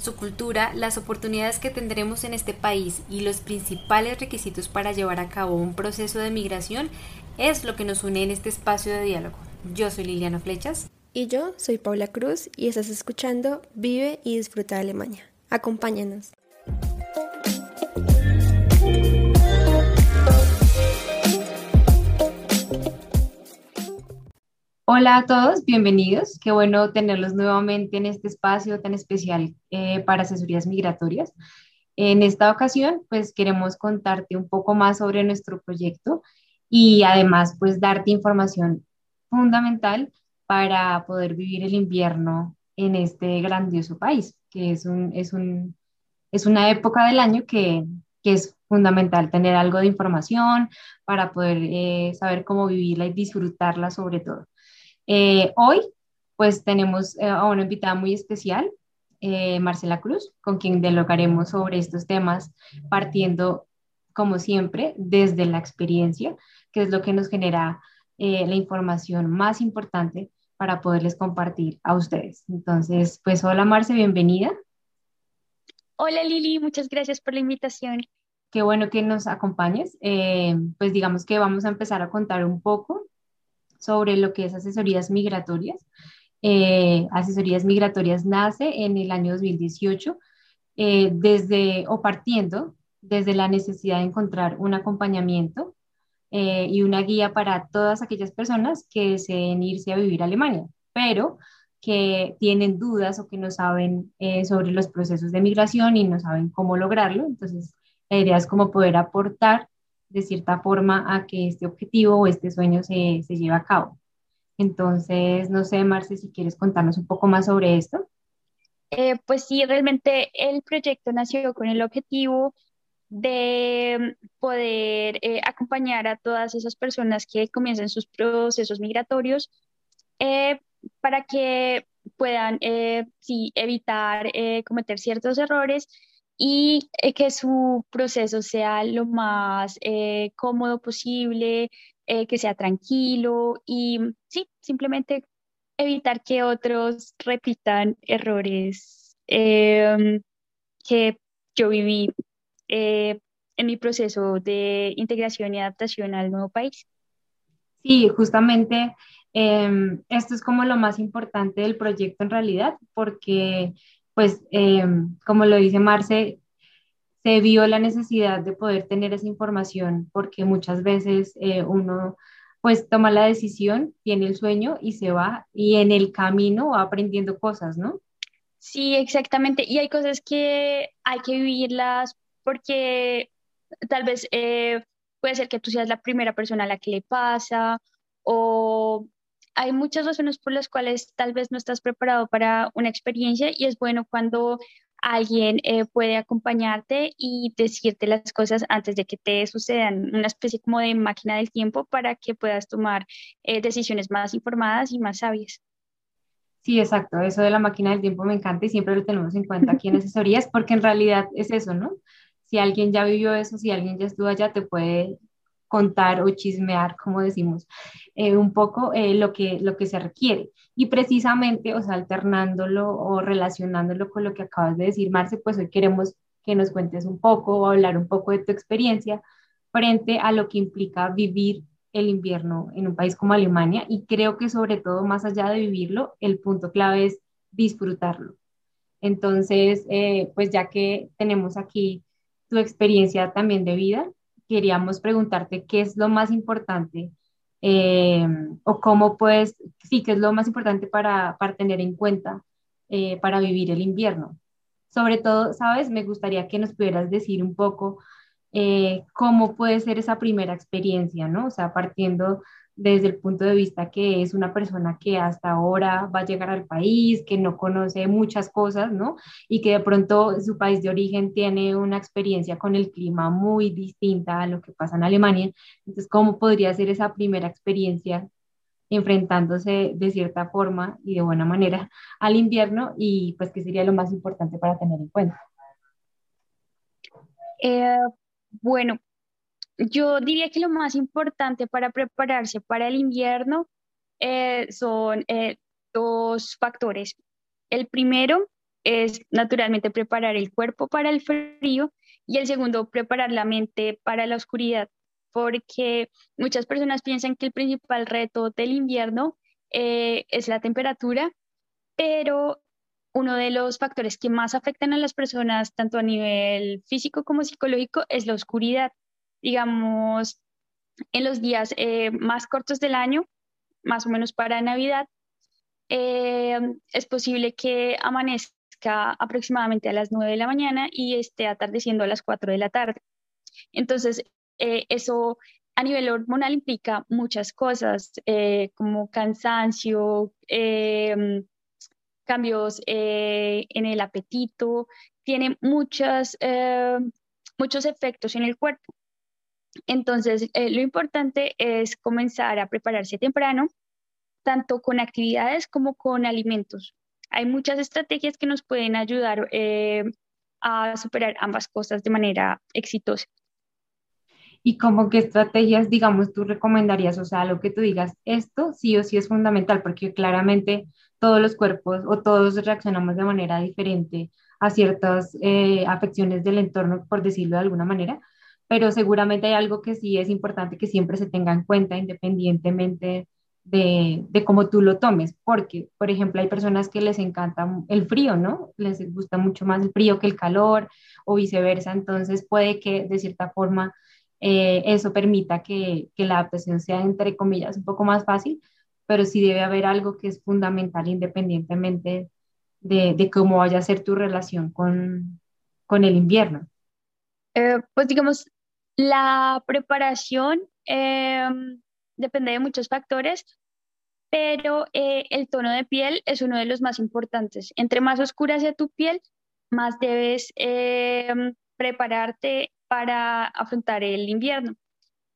Su cultura, las oportunidades que tendremos en este país y los principales requisitos para llevar a cabo un proceso de migración es lo que nos une en este espacio de diálogo. Yo soy Liliana Flechas. Y yo soy Paula Cruz y estás escuchando Vive y Disfruta de Alemania. Acompáñanos. Hola a todos, bienvenidos. Qué bueno tenerlos nuevamente en este espacio tan especial eh, para asesorías migratorias. En esta ocasión, pues queremos contarte un poco más sobre nuestro proyecto y además, pues darte información fundamental para poder vivir el invierno en este grandioso país, que es, un, es, un, es una época del año que, que es fundamental tener algo de información para poder eh, saber cómo vivirla y disfrutarla sobre todo. Eh, hoy, pues tenemos eh, a una invitada muy especial, eh, Marcela Cruz, con quien dialogaremos sobre estos temas, partiendo, como siempre, desde la experiencia, que es lo que nos genera la información más importante para poderles compartir a ustedes. Entonces, pues hola Marce, bienvenida. Hola Lili, muchas gracias por la invitación. Qué bueno que nos acompañes. pues digamos que vamos a empezar a contar un poco sobre lo que es asesorías migratorias. Eh, asesorías migratorias nace en el año 2018 eh, desde o partiendo desde la necesidad de encontrar un acompañamiento eh, y una guía para todas aquellas personas que deseen irse a vivir a Alemania, pero que tienen dudas o que no saben sobre los procesos de migración y no saben cómo lograrlo. Entonces, la idea es como poder aportar de cierta forma a que este objetivo o este sueño se, se lleve a cabo. Entonces, no sé, Marce, si quieres contarnos un poco más sobre esto. Eh, pues sí, realmente el proyecto nació con el objetivo de poder eh, acompañar a todas esas personas que comienzan sus procesos migratorios eh, para que puedan sí, evitar cometer ciertos errores y eh, que su proceso sea lo más eh, cómodo posible, eh, que sea tranquilo y sí, simplemente evitar que otros repitan errores em, que yo viví en mi proceso de integración y adaptación al nuevo país. Sí, justamente em, esto es como lo más importante del proyecto en realidad, porque pues em, como lo dice Marce, se vio la necesidad de poder tener esa información porque muchas veces eh, uno pues toma la decisión, tiene el sueño y se va y en el camino va aprendiendo cosas, ¿no? Sí, exactamente. Y hay cosas que hay que vivirlas porque tal vez eh, puede ser que tú seas la primera persona a la que le pasa o hay muchas razones por las cuales tal vez no estás preparado para una experiencia y es bueno cuando alguien eh, puede acompañarte y decirte las cosas antes de que te sucedan, una especie como de máquina del tiempo para que puedas tomar eh, decisiones más informadas y más sabias. Sí, exacto. Eso de la máquina del tiempo me encanta y siempre lo tenemos en cuenta aquí en asesorías porque en realidad es eso, ¿no? Si alguien ya vivió eso, si alguien ya estuvo allá, te puede contar o chismear, como decimos, eh, un poco eh, lo, que, lo que se requiere. Y precisamente, o sea, alternándolo o relacionándolo con lo que acabas de decir, Marce, pues hoy queremos que nos cuentes un poco o hablar un poco de tu experiencia frente a lo que implica vivir el invierno en un país como Alemania y creo que sobre todo más allá de vivirlo, el punto clave es disfrutarlo. Entonces, eh, pues ya que tenemos aquí tu experiencia también de vida, queríamos preguntarte qué es lo más importante eh, o cómo puedes, sí, qué es lo más importante para, para tener en cuenta eh, para vivir el invierno. Sobre todo, sabes, me gustaría que nos pudieras decir un poco eh, cómo puede ser esa primera experiencia, ¿no? O sea, partiendo desde el punto de vista que es una persona que hasta ahora va a llegar al país, que no conoce muchas cosas, ¿no? Y que de pronto su país de origen tiene una experiencia con el clima muy distinta a lo que pasa en Alemania. Entonces, ¿cómo podría ser esa primera experiencia enfrentándose de cierta forma y de buena manera al invierno y pues qué sería lo más importante para tener en cuenta? Eh, bueno, yo diría que lo más importante para prepararse para el invierno eh, son eh, dos factores. El primero es naturalmente preparar el cuerpo para el frío y el segundo, preparar la mente para la oscuridad, porque muchas personas piensan que el principal reto del invierno eh, es la temperatura, pero uno de los factores que más afectan a las personas, tanto a nivel físico como psicológico, es la oscuridad digamos, en los días eh, más cortos del año, más o menos para Navidad, eh, es posible que amanezca aproximadamente a las 9 de la mañana y esté atardeciendo a las 4 de la tarde. Entonces, eh, eso a nivel hormonal implica muchas cosas, como cansancio, cambios en el apetito, tiene muchas, muchos efectos en el cuerpo. Entonces, eh, lo importante es comenzar a prepararse temprano, tanto con actividades como con alimentos. Hay muchas estrategias que nos pueden ayudar eh, a superar ambas cosas de manera exitosa. ¿Y como qué estrategias, digamos, tú recomendarías? O sea, lo que tú digas, esto sí o sí es fundamental, porque claramente todos los cuerpos o todos reaccionamos de manera diferente a ciertas eh, afecciones del entorno, por decirlo de alguna manera pero seguramente hay algo que sí es importante que siempre se tenga en cuenta independientemente de, de, cómo tú lo tomes, porque, por ejemplo, hay personas que les encanta el frío, ¿no? Les gusta mucho más el frío que el calor o viceversa, entonces puede que de cierta forma eh, eso permita que, que, la adaptación sea, entre comillas, un poco más fácil, pero sí debe haber algo que es fundamental independientemente de, de cómo vaya a ser tu relación con, con el invierno. Eh, pues digamos, la preparación em, depende de muchos factores, pero eh, el tono de piel es uno de los más importantes. Entre más oscura sea tu piel, más debes em, prepararte para afrontar el invierno.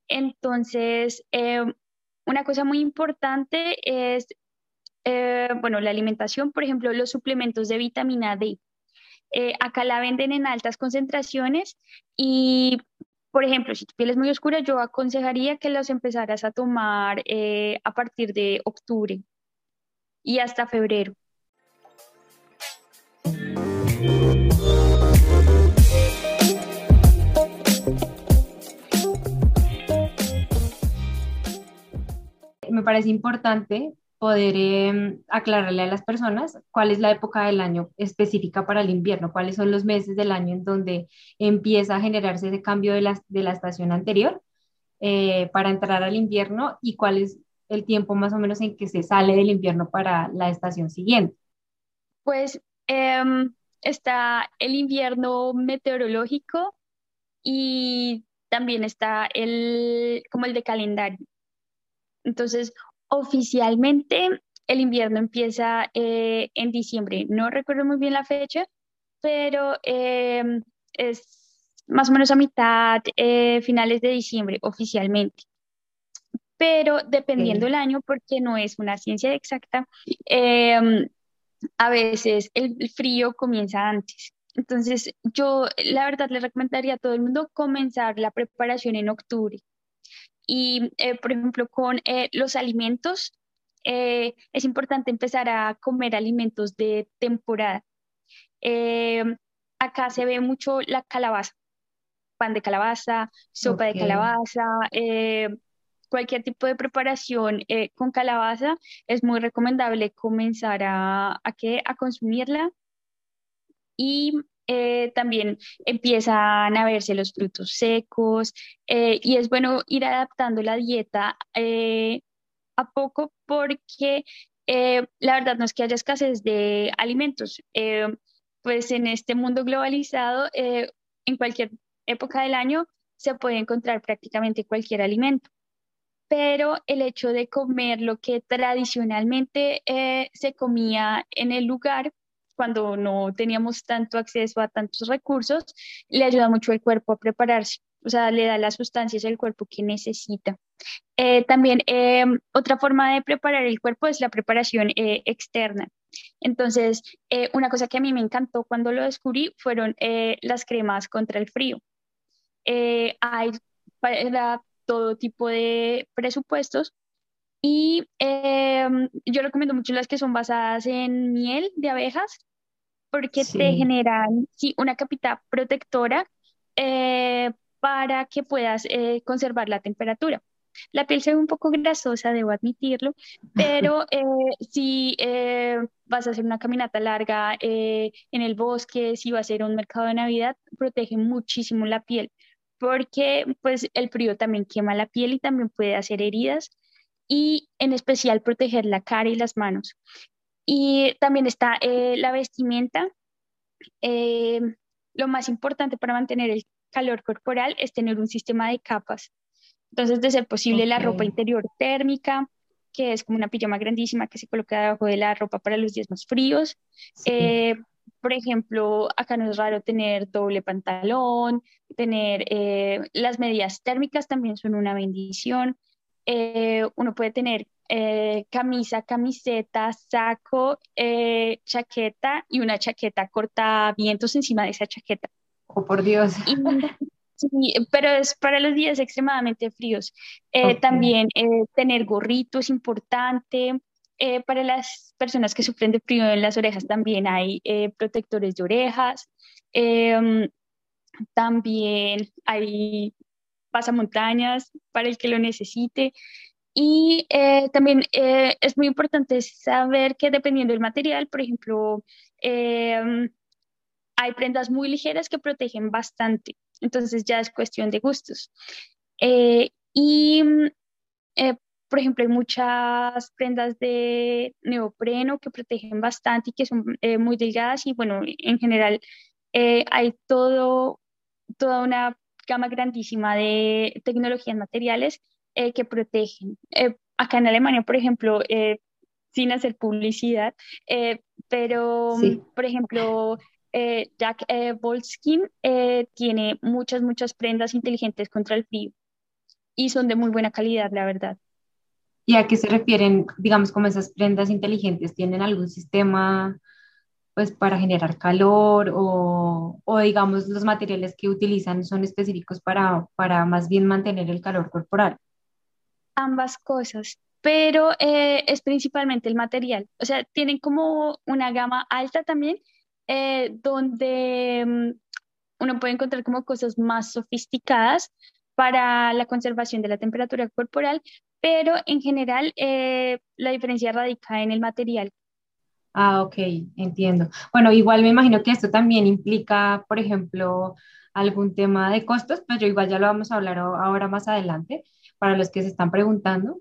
Entonces, em, una cosa muy importante es, eh, bueno, la alimentación, por ejemplo, los suplementos de vitamina D. Eh, acá la venden en altas concentraciones y por ejemplo, si tu piel es muy oscura, yo aconsejaría que los empezaras a tomar eh, a partir de octubre y hasta febrero. Me parece importante poder em, aclararle a las personas cuál es la época del año específica para el invierno, cuáles son los meses del año en donde empieza a generarse ese cambio de la, de la estación anterior eh, para entrar al invierno y cuál es el tiempo más o menos en que se sale del invierno para la estación siguiente. Pues em, está el invierno meteorológico y también está el como el de calendario. Entonces, Oficialmente el invierno empieza eh, en diciembre. No recuerdo muy bien la fecha, pero em, es más o menos a mitad, eh, finales de diciembre oficialmente. Pero dependiendo del año, porque no es una ciencia exacta, em, a veces el frío comienza antes. Entonces, yo la verdad le recomendaría a todo el mundo comenzar la preparación en octubre y, eh, por ejemplo, con eh, los alimentos, eh, es importante empezar a comer alimentos de temporada. acá se ve mucho la calabaza, pan de calabaza, sopa de calabaza, cualquier tipo de preparación con calabaza, es muy recomendable comenzar a, a, a consumirla. Y eh, también empiezan a verse los frutos secos eh, y es bueno ir adaptando la dieta eh, a poco porque la verdad no es que haya escasez de alimentos. pues en este mundo globalizado, en cualquier época del año se puede encontrar prácticamente cualquier alimento. pero el hecho de comer lo que tradicionalmente se comía en el lugar, cuando no teníamos tanto acceso a tantos recursos, le ayuda mucho al cuerpo a prepararse, o sea, le da las sustancias al cuerpo que necesita. Eh, también em, otra forma de preparar el cuerpo es la preparación eh, externa. Entonces, una cosa que a mí me encantó cuando lo descubrí fueron las cremas contra el frío. hay para todo tipo de presupuestos. Y em, yo recomiendo mucho las que son basadas en miel de abejas, porque te generan sí, una capita protectora eh, para que puedas eh, conservar la temperatura. La piel se ve un poco grasosa, debo admitirlo, pero eh, si vas a hacer una caminata larga en el bosque, si vas a a un mercado de Navidad, protege muchísimo la piel porque pues el frío también quema la piel y también puede hacer heridas y en especial proteger la cara y las manos. Y también está eh, la vestimenta. Eh, lo más importante para mantener el calor corporal es tener un sistema de capas. Entonces, de ser posible, la ropa interior térmica, que es como una pijama grandísima que se coloca debajo de la ropa para los días más fríos. Eh, por ejemplo, acá no es raro tener doble pantalón, tener eh, las medidas térmicas también son una bendición. Eh, uno puede tener eh, camisa, camiseta, saco, chaqueta y una chaqueta corta vientos encima de esa chaqueta. Oh, por Dios. sí, pero es para los días extremadamente fríos. También tener gorrito es importante. Eh, para las personas que sufren de frío en las orejas también hay eh, protectores de orejas. Em, también hay pasamontañas para el que lo necesite. Y eh, también es muy importante saber que dependiendo del material, por ejemplo, em, hay prendas muy ligeras que protegen bastante. Entonces ya es cuestión de gustos. y por ejemplo, hay muchas prendas de neopreno que protegen bastante y que son eh, muy delgadas y bueno, en general eh, hay todo, toda una gama grandísima de tecnologías materiales eh, que protegen. acá en Alemania, por ejemplo, sin hacer publicidad, pero por ejemplo, Jack Volskin tiene muchas, muchas prendas inteligentes contra el frío y son de muy buena calidad, la verdad. ¿Y a qué se refieren, digamos, como esas prendas inteligentes? ¿Tienen algún sistema pues para generar calor o, o, digamos los materiales que utilizan son específicos para, para más bien mantener el calor corporal? Ambas cosas, pero eh, es principalmente el material. O sea, tienen como una gama alta también, eh, donde mm, uno puede encontrar como cosas más sofisticadas para la conservación de la temperatura corporal, pero en general eh, la diferencia radica en el material. Ah, ok, entiendo. Bueno, igual me imagino que esto también implica, por ejemplo, algún tema de costos, pero igual ya lo vamos a hablar ahora más adelante para los que se están preguntando.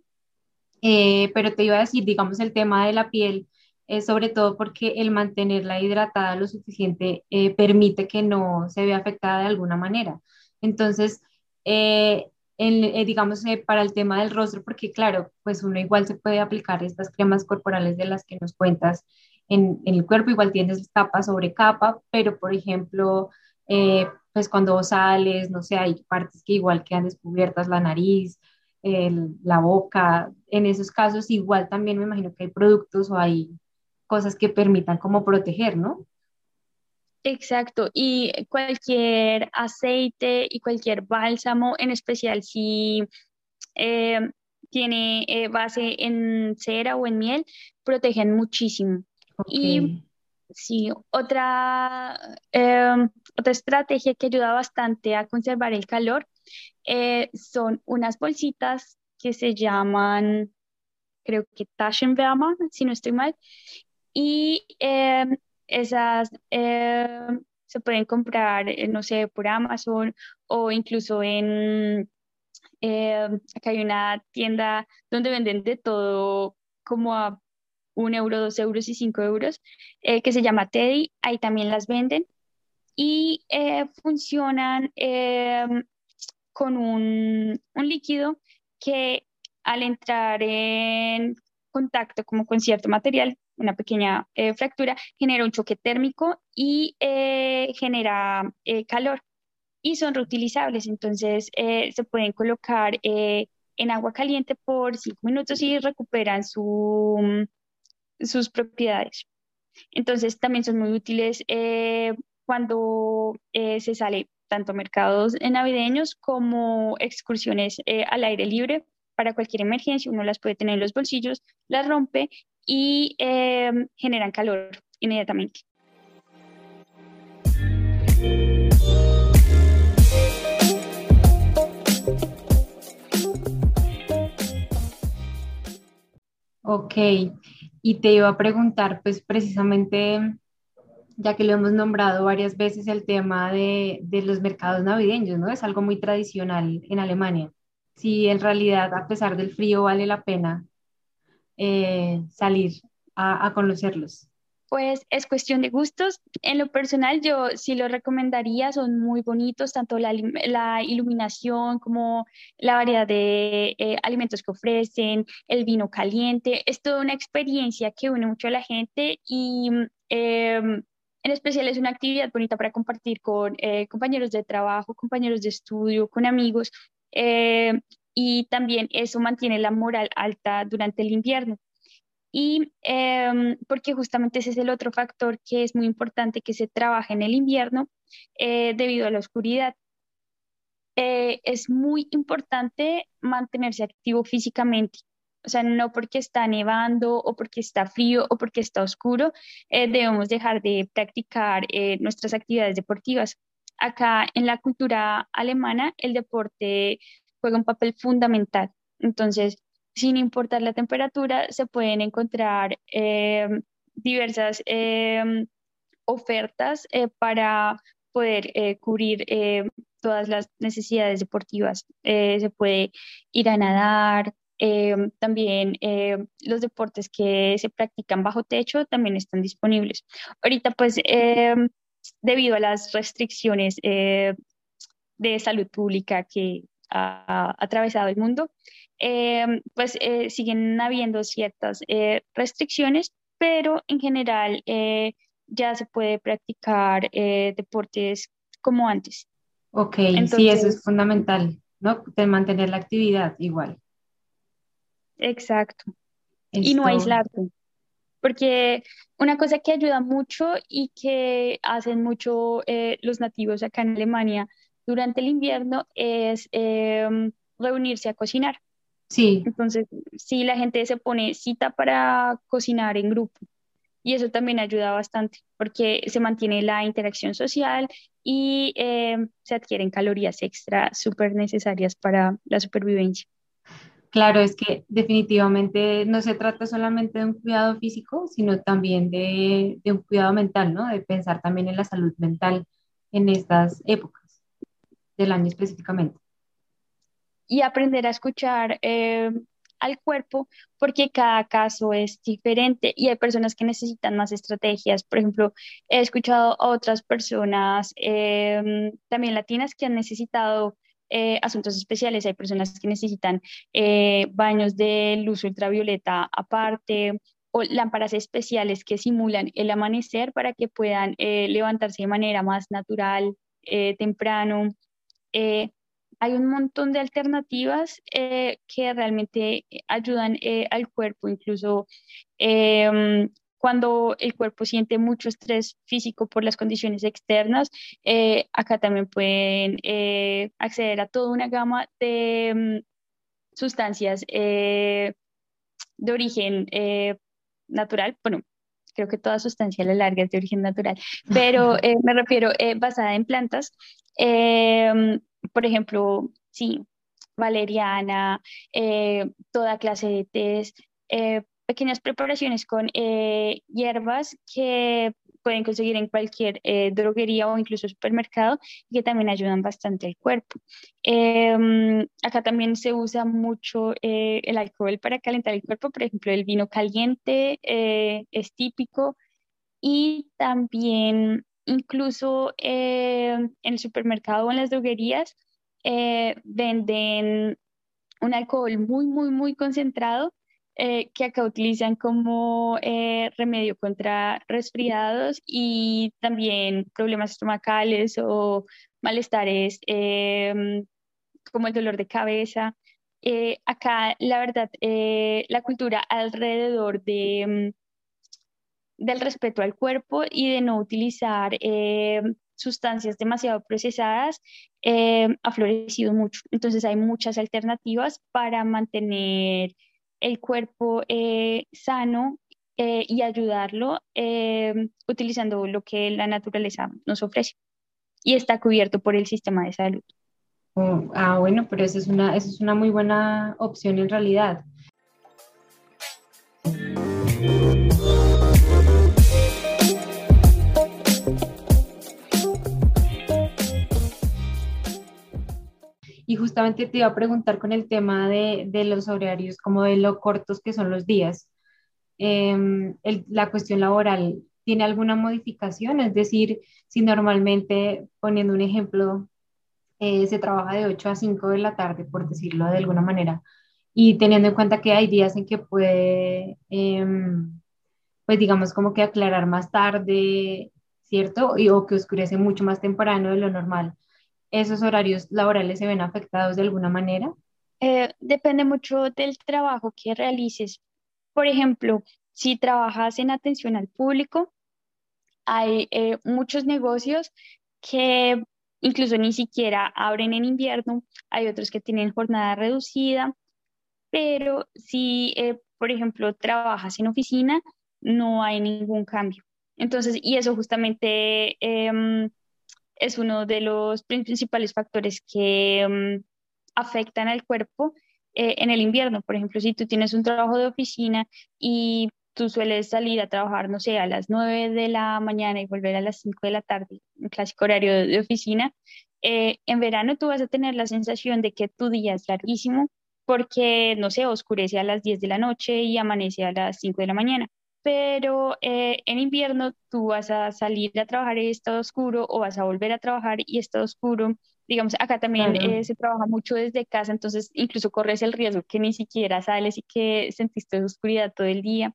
Eh, pero te iba a decir, digamos, el tema de la piel, es sobre todo porque el mantenerla hidratada lo suficiente eh, permite que no se vea afectada de alguna manera. Entonces, eh, digamos, eh, para el tema del rostro, porque claro, pues uno igual se puede aplicar estas cremas corporales de las que nos cuentas en, en el cuerpo, igual tienes capa sobre capa, pero por ejemplo, eh, pues cuando sales, no sé, hay partes que igual quedan descubiertas, la nariz, la boca, en esos casos igual también me imagino que hay productos o hay cosas que permitan como proteger, ¿no? Exacto, y cualquier aceite y cualquier bálsamo, en especial si eh, tiene eh, base en cera o en miel, protegen muchísimo. Y sí, otra, em, otra estrategia que ayuda bastante a conservar el calor eh, son unas bolsitas que se llaman, creo que Taschenwärmer, si no estoy mal, y em, esas eh, se pueden comprar, eh, no sé, por Amazon o incluso en, eh, acá hay una tienda donde venden de todo como a un euro, dos euros y cinco euros, que se llama Teddy, ahí también las venden y funcionan con un, un líquido que al entrar en contacto como con cierto material, una pequeña eh, fractura, genera un choque térmico y eh, genera eh, calor y son reutilizables. Entonces se pueden colocar en agua caliente por cinco minutos y recuperan su, sus propiedades. Entonces también son muy útiles cuando se sale tanto mercados navideños como excursiones al aire libre para cualquier emergencia, uno las puede tener en los bolsillos, las rompe y em, generan calor inmediatamente. Ok, y te iba a preguntar, pues precisamente, ya que lo hemos nombrado varias veces, el tema de, de los mercados navideños, ¿no? Es algo muy tradicional en Alemania si en realidad a pesar del frío vale la pena eh, salir a, conocerlos. Pues es cuestión de gustos. En lo personal, yo sí lo recomendaría, son muy bonitos, tanto la, iluminación como la variedad de eh, alimentos que ofrecen, el vino caliente. Es toda una experiencia que une mucho a la gente y em, en especial es una actividad bonita para compartir con eh, compañeros de trabajo, compañeros de estudio, con amigos, eh, y también eso mantiene la moral alta durante el invierno. Y em, porque justamente ese es el otro factor que es muy importante que se trabaje en el invierno eh, debido a la oscuridad. Eh, es muy importante mantenerse activo físicamente. O sea, no porque está nevando o porque está frío o porque está oscuro, debemos dejar de practicar nuestras actividades deportivas acá en la cultura alemana el deporte juega un papel fundamental. Entonces, sin importar la temperatura, se pueden encontrar eh, diversas eh, ofertas eh, para poder cubrir todas las necesidades deportivas. se puede ir a nadar, también los deportes que se practican bajo techo también están disponibles. Ahorita, pues, debido a las restricciones de salud pública que ha atravesado el mundo, eh, pues eh, siguen habiendo ciertas restricciones, pero en general ya se puede practicar deportes como antes. Ok, sí, eso es fundamental, ¿no? De mantener la actividad igual. Exacto. Y no aislarte porque una cosa que ayuda mucho y que hacen mucho eh, los nativos acá en Alemania durante el invierno es em, reunirse a cocinar. Sí. Entonces, sí, la gente se pone cita para cocinar en grupo y eso también ayuda bastante porque se mantiene la interacción social y em, se adquieren calorías extra súper necesarias para la supervivencia. Claro, es que definitivamente no se trata solamente de un cuidado físico, sino también de, un cuidado mental, ¿no? De pensar también en la salud mental en estas épocas del año específicamente. Y aprender a escuchar eh, al cuerpo, porque cada caso es diferente y hay personas que necesitan más estrategias. Por ejemplo, he escuchado a otras personas, eh, también latinas, que han necesitado eh, asuntos especiales, hay personas que necesitan eh, baños de luz ultravioleta aparte o lámparas especiales que simulan el amanecer para que puedan eh, levantarse de manera más natural, temprano. Hay un montón de alternativas que realmente ayudan al cuerpo, incluso em, cuando el cuerpo siente mucho estrés físico por las condiciones externas, eh, acá también pueden eh, acceder a toda una gama de mm, sustancias eh, de origen natural. Bueno, creo que toda sustancia a la larga es de origen natural, pero me refiero basada en plantas. Por ejemplo, sí, valeriana, toda clase de tés, pequeñas preparaciones con eh, hierbas que pueden conseguir en cualquier eh, droguería o incluso supermercado que también ayudan bastante al cuerpo. Em, acá también se usa mucho eh, el alcohol para calentar el cuerpo, por ejemplo, el vino caliente es típico y también incluso en el supermercado o en las droguerías venden un alcohol muy, muy, muy concentrado eh, que acá utilizan como eh, remedio contra resfriados y también problemas estomacales o malestares como el dolor de cabeza. Eh, acá, la verdad, la cultura alrededor de, del respeto al cuerpo y de no utilizar em, sustancias demasiado procesadas ha florecido mucho. Entonces hay muchas alternativas para mantener el cuerpo eh, sano eh, y ayudarlo eh, utilizando lo que la naturaleza nos ofrece. Y está cubierto por el sistema de salud. Oh, ah, bueno, pero esa es, una, esa es una muy buena opción en realidad. Y justamente te iba a preguntar con el tema de, de los horarios, como de lo cortos que son los días. Em, la cuestión laboral, ¿tiene alguna modificación? Es decir, si normalmente, poniendo un ejemplo, eh, se trabaja de 8 a 5 de la tarde, por decirlo de alguna manera, y teniendo en cuenta que hay días en que puede, em, pues digamos, como que aclarar más tarde, ¿cierto? O que oscurece mucho más temprano de lo normal esos horarios laborales se ven afectados de alguna manera? Eh, depende mucho del trabajo que realices. Por ejemplo, si trabajas en atención al público, hay eh, muchos negocios que incluso ni siquiera abren en invierno, hay otros que tienen jornada reducida, pero si, eh, por ejemplo, trabajas en oficina, no hay ningún cambio. Entonces, y eso justamente em, es uno de los principales factores que mm, afectan al cuerpo eh, en el invierno. Por ejemplo, si tú tienes un trabajo de oficina y tú sueles salir a trabajar, no sé, a las 9 de la mañana y volver a las 5 de la tarde, un clásico horario de, oficina, eh, en verano tú vas a tener la sensación de que tu día es larguísimo porque, no sé, oscurece a las 10 de la noche y amanece a las 5 de la mañana pero eh, en invierno tú vas a salir a trabajar y está oscuro o vas a volver a trabajar y está oscuro. Digamos, acá también eh, se trabaja mucho desde casa, entonces incluso corres el riesgo que ni siquiera sales y que sentiste oscuridad todo el día.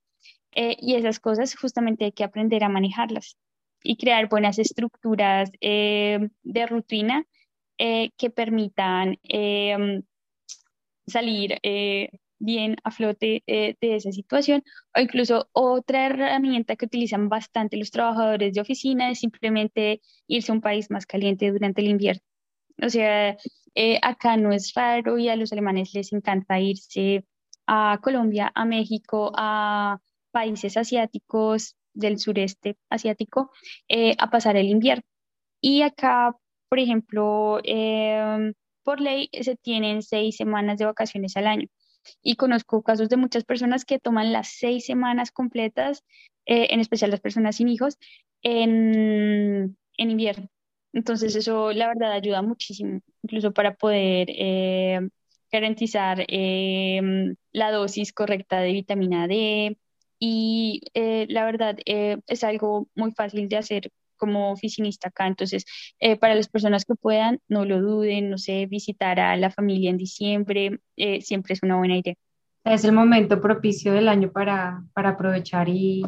Eh, y esas cosas justamente hay que aprender a manejarlas y crear buenas estructuras de rutina que permitan salir bien a flote eh, de esa situación. O incluso otra herramienta que utilizan bastante los trabajadores de oficina es simplemente irse a un país más caliente durante el invierno. O sea, eh, acá no es raro y a los alemanes les encanta irse a Colombia, a México, a países asiáticos del sureste asiático eh, a pasar el invierno. Y acá, por ejemplo, em, por ley se tienen seis semanas de vacaciones al año y conozco casos de muchas personas que toman las seis semanas completas, eh, en especial las personas sin hijos, en, en, invierno. Entonces eso la verdad ayuda muchísimo, incluso para poder eh, garantizar eh, la dosis correcta de vitamina D. Y la verdad es algo muy fácil de hacer como oficinista acá. Entonces, eh, para las personas que puedan, no lo duden, no sé, visitar a la familia en diciembre, eh, siempre es una buena idea. Es el momento propicio del año para, para aprovechar y,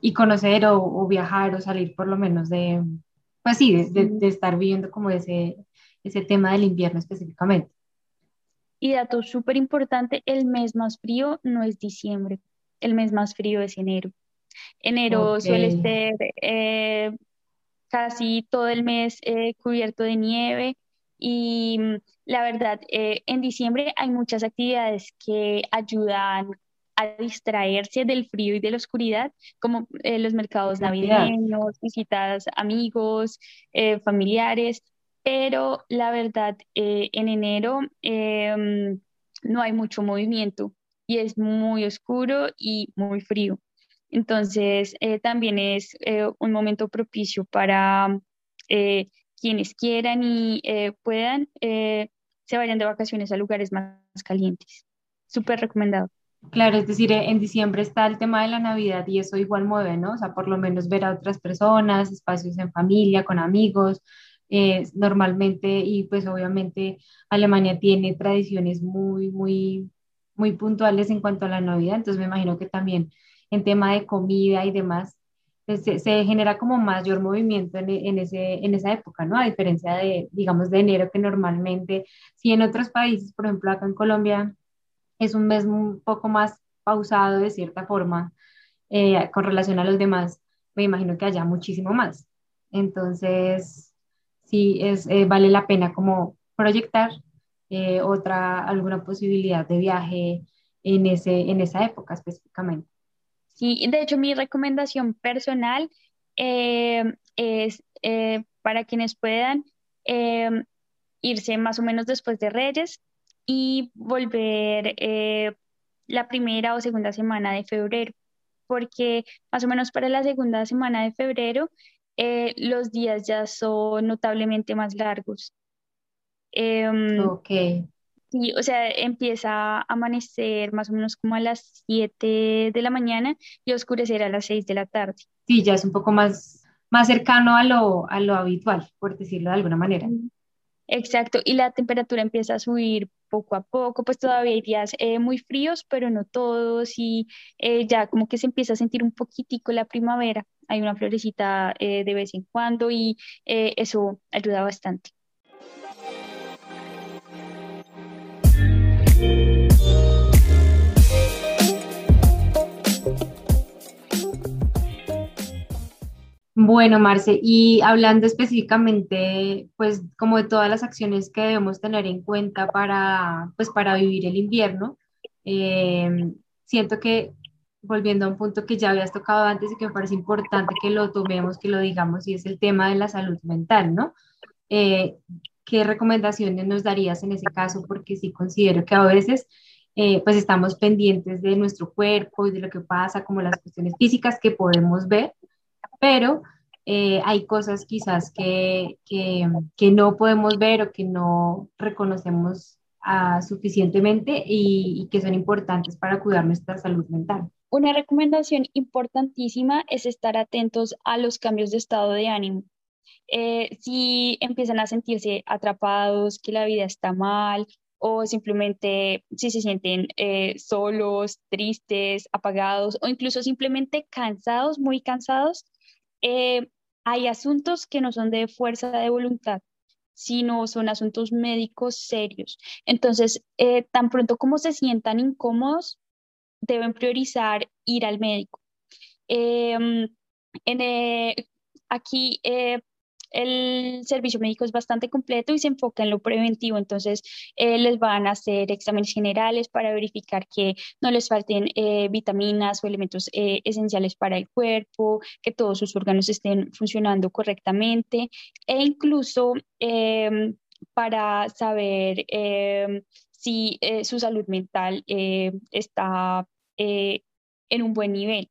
y conocer o, o, viajar o salir por lo menos de, pues sí, de, de, estar viviendo como ese, ese tema del invierno específicamente. Y dato súper importante, el mes más frío no es diciembre, el mes más frío es enero. Enero suele ser eh, casi todo el mes eh, cubierto de nieve y mm, la verdad, eh, en diciembre hay muchas actividades que ayudan a distraerse del frío y de la oscuridad, como los mercados navideños, visitas amigos, familiares, pero la verdad, en enero em, no hay mucho movimiento y es muy oscuro y muy frío. Entonces, eh, también es eh, un momento propicio para eh, quienes quieran y puedan, se vayan de vacaciones a lugares más calientes. Súper recomendado. Claro, es decir, en diciembre está el tema de la Navidad y eso igual mueve, ¿no? O sea, por lo menos ver a otras personas, espacios en familia, con amigos, normalmente, y pues obviamente Alemania tiene tradiciones muy, muy, muy puntuales en cuanto a la Navidad, entonces me imagino que también en tema de comida y demás, pues, se, genera como mayor movimiento en, en, ese, en esa época, ¿no? A diferencia de, digamos, de enero, que normalmente, si en otros países, por ejemplo, acá en Colombia, es un mes un poco más pausado de cierta forma eh, con relación a los demás, me imagino que haya muchísimo más. Entonces, sí, es, eh, vale la pena como proyectar eh, otra, alguna posibilidad de viaje en, ese, en esa época específicamente. Sí, de hecho mi recomendación personal es para quienes puedan irse más o menos después de Reyes y volver la primera o segunda semana de febrero, porque más o menos para la segunda semana de febrero eh, los días ya son notablemente más largos. Em, ok. Sí, o sea, empieza a amanecer más o menos como a las 7 de la mañana y oscurecer a las 6 de la tarde. Sí, ya es un poco más, más cercano a lo, a lo habitual, por decirlo de alguna manera. Exacto, y la temperatura empieza a subir poco a poco, pues todavía hay días eh, muy fríos, pero no todos, y eh, ya como que se empieza a sentir un poquitico la primavera, hay una florecita eh, de vez en cuando y eso ayuda bastante. Bueno, Marce, y hablando específicamente, pues como de todas las acciones que debemos tener en cuenta para, pues, para vivir el invierno, eh, siento que, volviendo a un punto que ya habías tocado antes y que me parece importante que lo tomemos, que lo digamos, y es el tema de la salud mental, ¿no? Eh, ¿Qué recomendaciones nos darías en ese caso? Porque sí considero que a veces... Eh, pues estamos pendientes de nuestro cuerpo y de lo que pasa, como las cuestiones físicas que podemos ver, pero eh, hay cosas quizás que, que, no podemos ver o que no reconocemos ah, suficientemente y, que son importantes para cuidar nuestra salud mental. Una recomendación importantísima es estar atentos a los cambios de estado de ánimo. Eh, si empiezan a sentirse atrapados, que la vida está mal o simplemente si se sienten eh, solos, tristes, apagados o incluso simplemente cansados, muy cansados, eh, hay asuntos que no son de fuerza de voluntad, sino son asuntos médicos serios. Entonces, eh, tan pronto como se sientan incómodos, deben priorizar ir al médico. Em, en, aquí el servicio médico es bastante completo y se enfoca en lo preventivo, entonces eh, les van a hacer exámenes generales para verificar que no les falten eh, vitaminas o elementos eh, esenciales para el cuerpo, que todos sus órganos estén funcionando correctamente e incluso em, para saber em, si su salud mental está en un buen nivel.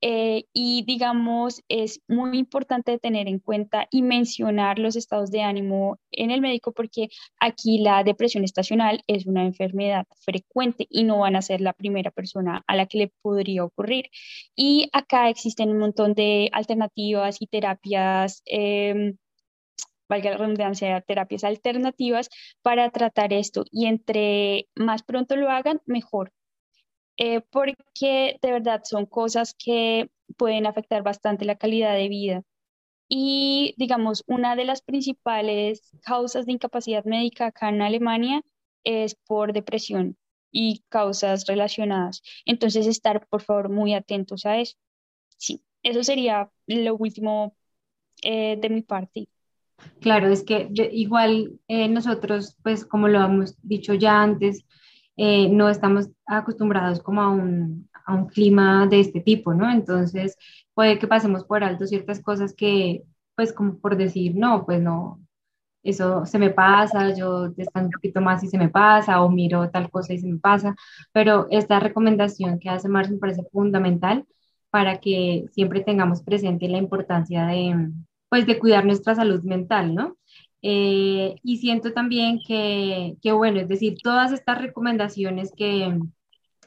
Eh, y digamos, es muy importante tener en cuenta y mencionar los estados de ánimo en el médico porque aquí la depresión estacional es una enfermedad frecuente y no van a ser la primera persona a la que le podría ocurrir. Y acá existen un montón de alternativas y terapias. Eh, valga la redundancia, terapias alternativas para tratar esto y entre más pronto lo hagan, mejor, eh, porque de verdad son cosas que pueden afectar bastante la calidad de vida. Y digamos, una de las principales causas de incapacidad médica acá en Alemania es por depresión y causas relacionadas. Entonces, estar por favor muy atentos a eso. Sí, eso sería lo último eh, de mi parte. Claro, es que igual eh, nosotros, pues como lo hemos dicho ya antes, eh, no estamos acostumbrados como a un, a un, clima de este tipo, ¿no? Entonces puede que pasemos por alto ciertas cosas que, pues como por decir, no, pues no, eso se me pasa, yo descanso un poquito más y se me pasa, o miro tal cosa y se me pasa, pero esta recomendación que hace Marcia me parece fundamental para que siempre tengamos presente la importancia de, pues, de cuidar nuestra salud mental, ¿no? Eh, y siento también que, que, bueno, es decir, todas estas recomendaciones que,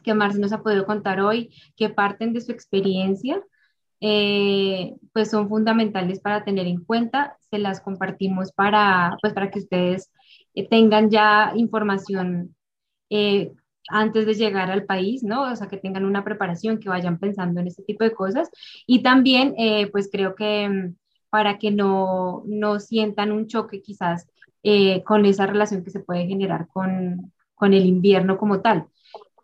que Marce nos ha podido contar hoy, que parten de su experiencia, eh, pues son fundamentales para tener en cuenta. Se las compartimos para, pues para que ustedes eh, tengan ya información eh, antes de llegar al país, ¿no? O sea, que tengan una preparación, que vayan pensando en este tipo de cosas. Y también, pues creo que para que no, no sientan un choque quizás con esa relación que se puede generar con, con el invierno como tal.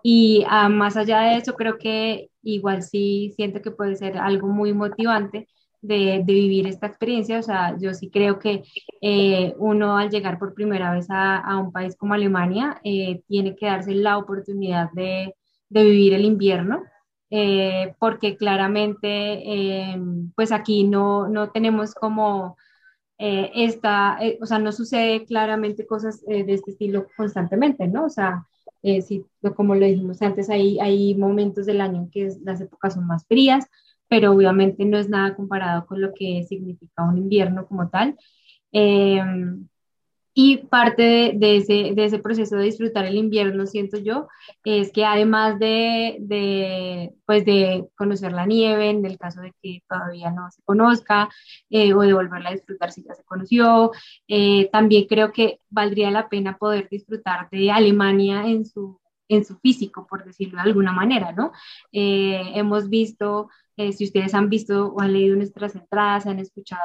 Y ah, más allá de eso, creo que igual sí siento que puede ser algo muy motivante de, de vivir esta experiencia. O sea, yo sí creo que eh, uno al llegar por primera vez a, a un país como Alemania eh, tiene que darse la oportunidad de, de vivir el invierno. Eh, porque claramente pues aquí no, no tenemos como esta, o sea, no sucede claramente cosas de este estilo constantemente, ¿no? O sea, eh, sí, como lo dijimos antes, hay, hay momentos del año en que las épocas son más frías, pero obviamente no es nada comparado con lo que significa un invierno como tal. Y parte de, ese, de, ese, proceso de disfrutar el invierno, siento yo, es que además de, de, pues de conocer la nieve, en el caso de que todavía no se conozca, eh, o de volverla a disfrutar si ya se conoció, eh, también creo que valdría la pena poder disfrutar de Alemania en su, en su físico, por decirlo de alguna manera, ¿no? Eh, hemos visto eh, si ustedes han visto o han leído nuestras entradas, han escuchado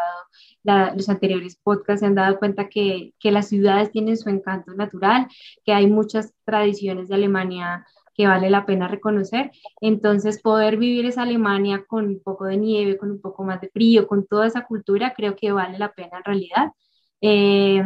los anteriores podcasts, se han dado cuenta que, que, las ciudades tienen su encanto natural, que hay muchas tradiciones de Alemania que vale la pena reconocer. Entonces, poder vivir esa Alemania con un poco de nieve, con un poco más de frío, con toda esa cultura, creo que vale la pena en realidad. Eh,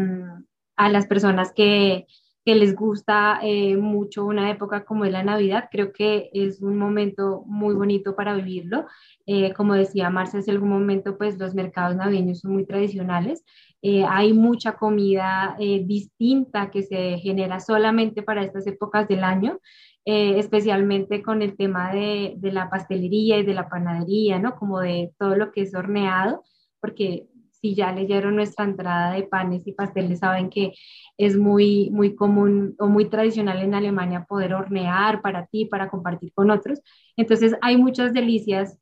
a las personas que, que les gusta eh, mucho una época como es la Navidad, creo que es un momento muy bonito para vivirlo. Eh, como decía Marcia, en algún momento pues los mercados navideños son muy tradicionales. Eh, hay mucha comida distinta que se genera solamente para estas épocas del año. especialmente con el tema de, de la pastelería y de la panadería, ¿no? Como de todo lo que es horneado, porque si ya leyeron nuestra entrada de panes y pasteles, saben que es muy, muy común o muy tradicional en Alemania poder hornear para ti, para compartir con otros. Entonces hay muchas delicias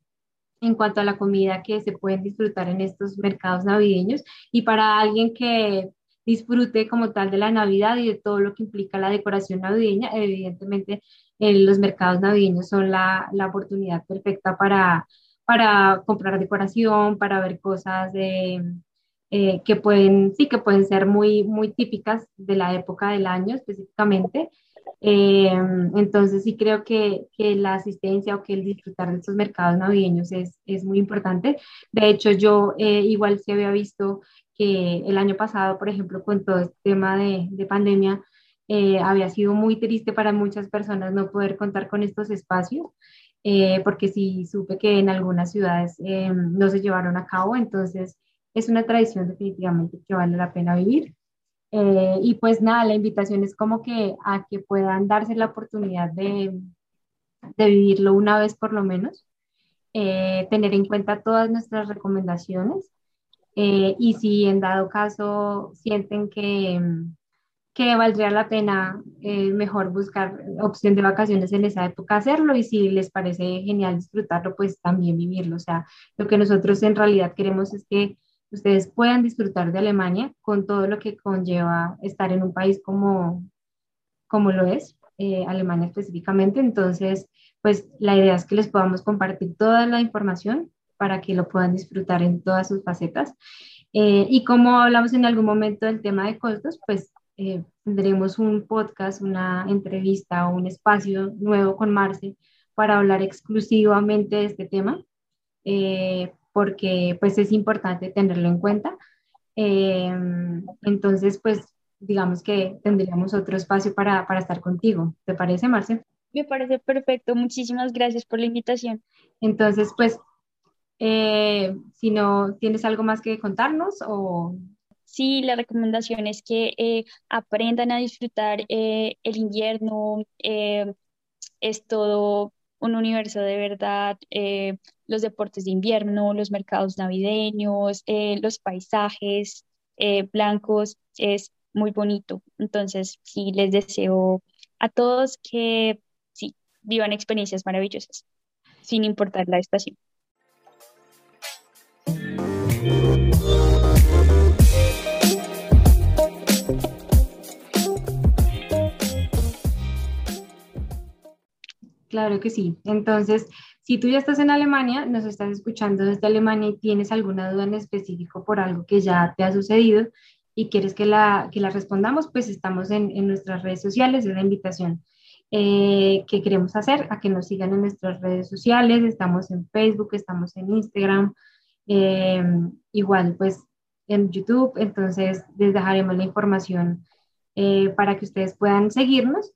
en cuanto a la comida que se pueden disfrutar en estos mercados navideños y para alguien que disfrute como tal de la Navidad y de todo lo que implica la decoración navideña, evidentemente eh, los mercados navideños son la, la oportunidad perfecta para, para comprar decoración, para ver cosas de, eh, que pueden, sí, que pueden ser muy, muy típicas de la época del año específicamente. Eh, entonces sí creo que, que, la asistencia o que el disfrutar de estos mercados navideños es, es muy importante. De hecho, yo eh, igual se había visto que el año pasado, por ejemplo, con todo este tema de, de pandemia, había sido muy triste para muchas personas no poder contar con estos espacios. Porque sí supe que en algunas ciudades no se llevaron a cabo, entonces es una tradición definitivamente que vale la pena vivir. Eh, y pues nada, la invitación es como que a que puedan darse la oportunidad de, de vivirlo una vez por lo menos, eh, tener en cuenta todas nuestras recomendaciones eh, y si en dado caso sienten que, que valdría la pena mejor buscar opción de vacaciones en esa época, hacerlo y si les parece genial disfrutarlo, pues también vivirlo. O sea, lo que nosotros en realidad queremos es que ustedes puedan disfrutar de Alemania con todo lo que conlleva estar en un país como, como lo es, eh, Alemania específicamente. Entonces, pues la idea es que les podamos compartir toda la información para que lo puedan disfrutar en todas sus facetas. Eh, y como hablamos en algún momento del tema de costos, pues eh, tendremos un podcast, una entrevista o un espacio nuevo con Marce para hablar exclusivamente de este tema, porque pues es importante tenerlo en cuenta. Em, entonces, pues digamos que tendríamos otro espacio para, para estar contigo. ¿Te parece, Marce? Me parece perfecto. Muchísimas gracias por la invitación. Entonces, pues, eh, si no tienes algo más que contarnos o... Sí, la recomendación es que eh, aprendan a disfrutar eh, el invierno. es todo un universo de verdad, eh, los deportes de invierno, los mercados navideños, eh, los paisajes eh, blancos, es muy bonito. Entonces, sí, les deseo a todos que sí, vivan experiencias maravillosas, sin importar la estación. Claro que sí. Entonces, si tú ya estás en Alemania, nos estás escuchando desde Alemania y tienes alguna duda en específico por algo que ya te ha sucedido y quieres que la, que la respondamos, pues estamos en, en nuestras redes sociales, es la invitación eh, que queremos hacer, a que nos sigan en nuestras redes sociales, estamos en Facebook, estamos en Instagram, eh, igual pues en YouTube, entonces les dejaremos la información eh, para que ustedes puedan seguirnos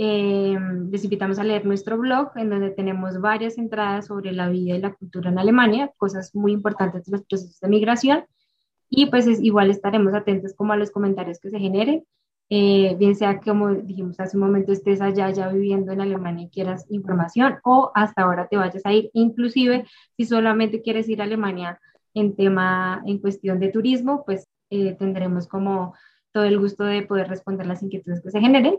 eh, les invitamos a leer nuestro blog, en donde tenemos varias entradas sobre la vida y la cultura en Alemania, cosas muy importantes de los procesos de migración. Y pues es, igual estaremos atentos como a los comentarios que se generen, eh, bien sea como dijimos hace un momento estés allá ya viviendo en Alemania y quieras información o hasta ahora te vayas a ir, inclusive si solamente quieres ir a Alemania en tema, en cuestión de turismo, pues eh, tendremos como todo el gusto de poder responder las inquietudes que se generen